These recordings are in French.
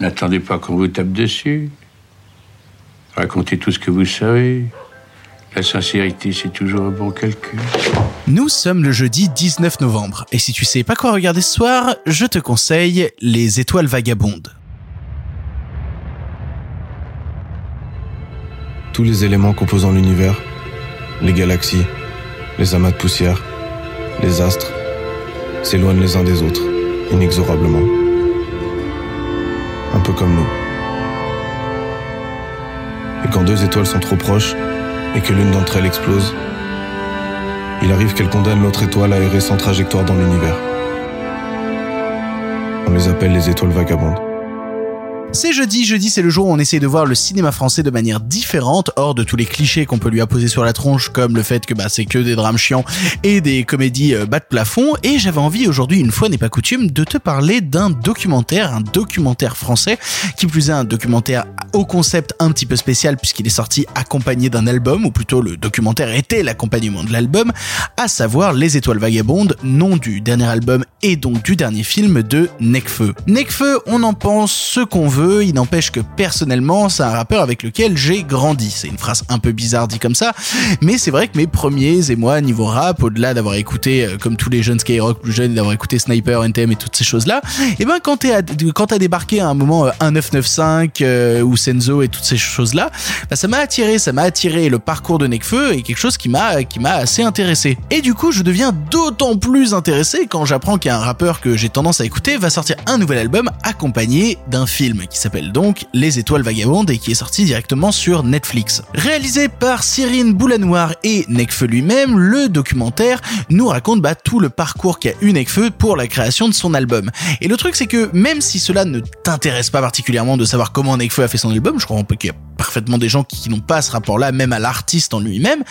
N'attendez pas qu'on vous tape dessus. Racontez tout ce que vous savez. La sincérité, c'est toujours un bon calcul. Nous sommes le jeudi 19 novembre, et si tu sais pas quoi regarder ce soir, je te conseille Les Étoiles Vagabondes. Tous les éléments composant l'univers, les galaxies, les amas de poussière, les astres, s'éloignent les uns des autres, inexorablement. Un peu comme nous. Et quand deux étoiles sont trop proches et que l'une d'entre elles explose, il arrive qu'elle condamne l'autre étoile à errer sans trajectoire dans l'univers. On les appelle les étoiles vagabondes. C'est jeudi, jeudi c'est le jour où on essaie de voir le cinéma français de manière différente, hors de tous les clichés qu'on peut lui apposer sur la tronche, comme le fait que bah, c'est que des drames chiants et des comédies euh, bas de plafond, et j'avais envie aujourd'hui, une fois n'est pas coutume, de te parler d'un documentaire, un documentaire français, qui plus est un documentaire au concept un petit peu spécial puisqu'il est sorti accompagné d'un album, ou plutôt le documentaire était l'accompagnement de l'album, à savoir Les Étoiles Vagabondes, nom du dernier album et donc du dernier film de Necfeu. Necfeu, on en pense ce qu'on veut, il n'empêche que personnellement, c'est un rappeur avec lequel j'ai grandi. C'est une phrase un peu bizarre dit comme ça, mais c'est vrai que mes premiers émois niveau rap, au-delà d'avoir écouté, euh, comme tous les jeunes Skyrock plus jeunes, d'avoir écouté Sniper, NTM et toutes ces choses-là, et eh ben quand t'es quand t'as débarqué à un moment 1995 euh, euh, ou Senzo et toutes ces choses-là, bah, ça m'a attiré, ça m'a attiré le parcours de Nekfeu et quelque chose qui m'a qui m'a assez intéressé. Et du coup, je deviens d'autant plus intéressé quand j'apprends qu'un rappeur que j'ai tendance à écouter va sortir un nouvel album accompagné d'un film qui s'appelle donc Les Étoiles Vagabondes et qui est sorti directement sur Netflix. Réalisé par Cyrine Boulanoir et Nekfeu lui-même, le documentaire nous raconte bah, tout le parcours qu'a eu Nekfeu pour la création de son album. Et le truc c'est que même si cela ne t'intéresse pas particulièrement de savoir comment Nekfeu a fait son album, je crois qu'il y a parfaitement des gens qui, n'ont pas ce rapport-là, même à l'artiste en lui-même,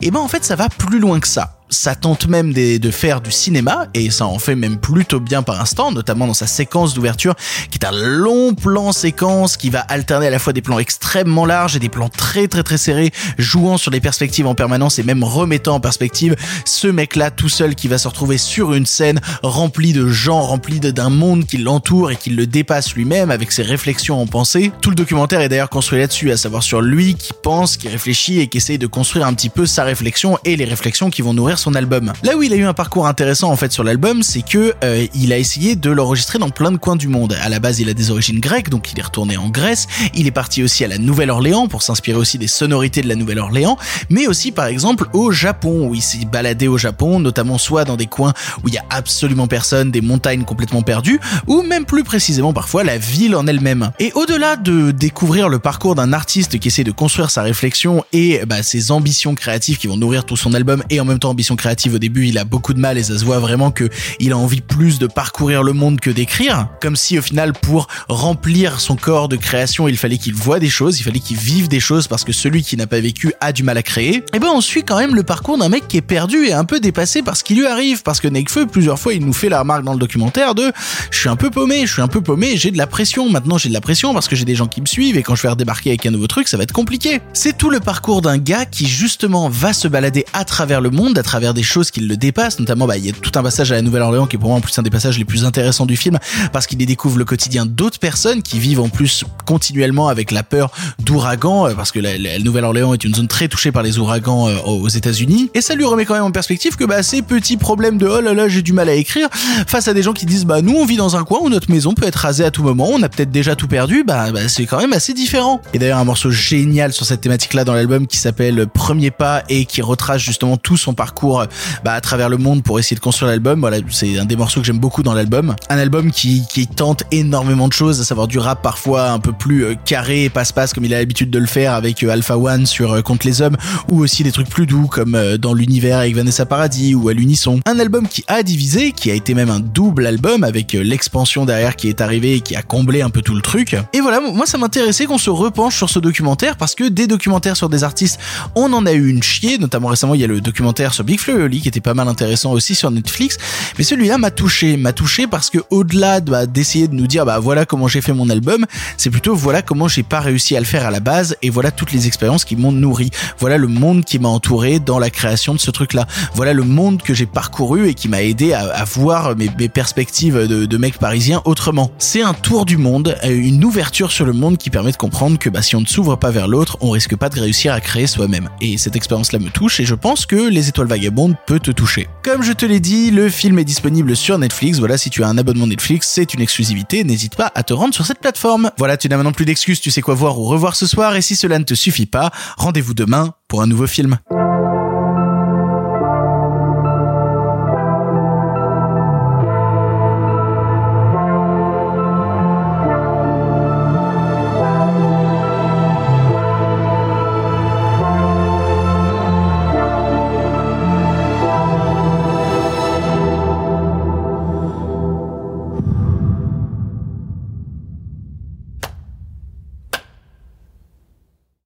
et ben en fait ça va plus loin que ça ça tente même de faire du cinéma et ça en fait même plutôt bien par instant, notamment dans sa séquence d'ouverture qui est un long plan séquence qui va alterner à la fois des plans extrêmement larges et des plans très très très serrés, jouant sur les perspectives en permanence et même remettant en perspective ce mec-là tout seul qui va se retrouver sur une scène remplie de gens, remplie d'un monde qui l'entoure et qui le dépasse lui-même avec ses réflexions en pensée. Tout le documentaire est d'ailleurs construit là-dessus, à savoir sur lui qui pense, qui réfléchit et qui essaye de construire un petit peu sa réflexion et les réflexions qui vont nourrir son album. Là où il a eu un parcours intéressant en fait sur l'album, c'est que euh, il a essayé de l'enregistrer dans plein de coins du monde. À la base, il a des origines grecques, donc il est retourné en Grèce. Il est parti aussi à la Nouvelle-Orléans pour s'inspirer aussi des sonorités de la Nouvelle-Orléans, mais aussi par exemple au Japon où il s'est baladé au Japon, notamment soit dans des coins où il y a absolument personne, des montagnes complètement perdues, ou même plus précisément parfois la ville en elle-même. Et au-delà de découvrir le parcours d'un artiste qui essaie de construire sa réflexion et bah, ses ambitions créatives qui vont nourrir tout son album et en même temps créative au début, il a beaucoup de mal et ça se voit vraiment que il a envie plus de parcourir le monde que d'écrire. Comme si au final, pour remplir son corps de création, il fallait qu'il voit des choses, il fallait qu'il vive des choses parce que celui qui n'a pas vécu a du mal à créer. Et eh ben on suit quand même le parcours d'un mec qui est perdu et un peu dépassé par ce qui lui arrive parce que Nekfeu plusieurs fois il nous fait la remarque dans le documentaire de je suis un peu paumé, je suis un peu paumé, j'ai de la pression. Maintenant j'ai de la pression parce que j'ai des gens qui me suivent et quand je vais redébarquer avec un nouveau truc, ça va être compliqué. C'est tout le parcours d'un gars qui justement va se balader à travers le monde, à travers des choses qui le dépassent, notamment bah, il y a tout un passage à la Nouvelle-Orléans qui est pour moi en plus un des passages les plus intéressants du film parce qu'il y découvre le quotidien d'autres personnes qui vivent en plus continuellement avec la peur d'ouragans euh, parce que la, Nouvelle-Orléans est une zone très touchée par les ouragans euh, aux États-Unis et ça lui remet quand même en perspective que bah, ces petits problèmes de oh là là j'ai du mal à écrire face à des gens qui disent bah nous on vit dans un coin où notre maison peut être rasée à tout moment, on a peut-être déjà tout perdu, bah, bah c'est quand même assez différent. Et d'ailleurs un morceau génial sur cette thématique là dans l'album qui s'appelle Premier pas et qui retrace justement tout son parcours bah, à travers le monde pour essayer de construire l'album. Voilà, c'est un des morceaux que j'aime beaucoup dans l'album. Un album qui, qui tente énormément de choses, à savoir du rap parfois un peu plus euh, carré et passe-passe comme il a l'habitude de le faire avec euh, Alpha One sur euh, Contre les hommes, ou aussi des trucs plus doux comme dans l'univers avec Vanessa Paradis ou à l'unisson. Un album qui a divisé, qui a été même un double album avec l'expansion derrière qui est arrivée et qui a comblé un peu tout le truc. Et voilà, moi ça m'intéressait qu'on se repenche sur ce documentaire parce que des documentaires sur des artistes, on en a eu une chier, notamment récemment il y a le documentaire sur Big Flo qui était pas mal intéressant aussi sur Netflix. Mais celui-là m'a touché, m'a touché parce que au-delà bah, d'essayer de nous dire bah voilà comment j'ai fait mon album, c'est plutôt voilà comment j'ai pas réussi à le faire à la base et voilà toutes les expériences qui m'ont nourri. Voilà le monde qui m'a entouré dans la création de ce truc-là. Voilà le monde que j'ai parcouru et qui m'a aidé à, voir mes, mes, perspectives de, de mec parisien autrement. C'est un tour du monde, euh, une ouverture sur le monde qui permet de comprendre que bah, si on ne s'ouvre pas vers l'autre, on risque pas de réussir à créer soi-même. Et cette expérience-là me touche et je pense que Les Étoiles Peut te toucher. Comme je te l'ai dit, le film est disponible sur Netflix. Voilà, si tu as un abonnement Netflix, c'est une exclusivité. N'hésite pas à te rendre sur cette plateforme. Voilà, tu n'as maintenant plus d'excuses, tu sais quoi voir ou revoir ce soir et si cela ne te suffit pas, rendez-vous demain pour un nouveau film.